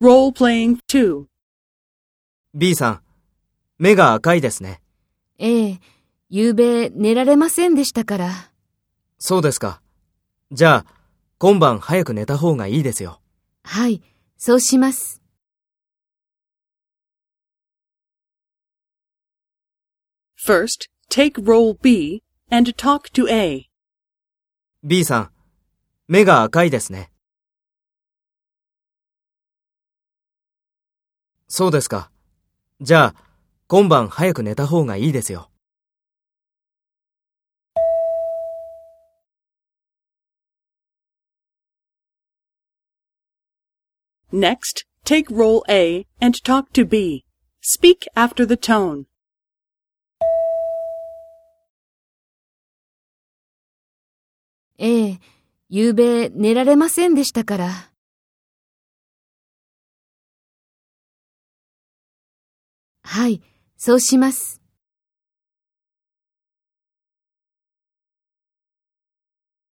Role-playing 2. B さん、目が赤いですね。ええ、夕べ寝られませんでしたから。そうですか。じゃあ、今晩早く寝た方がいいですよ。はい、そうします。First, take role B and talk to A. B さん、目が赤いですね。そうですか。じゃあ、今晩早く寝た方がいいですよ。Next, take role A and talk to B. Speak after the tone. ええ、夕べ寝られませんでしたから。はい、そうします。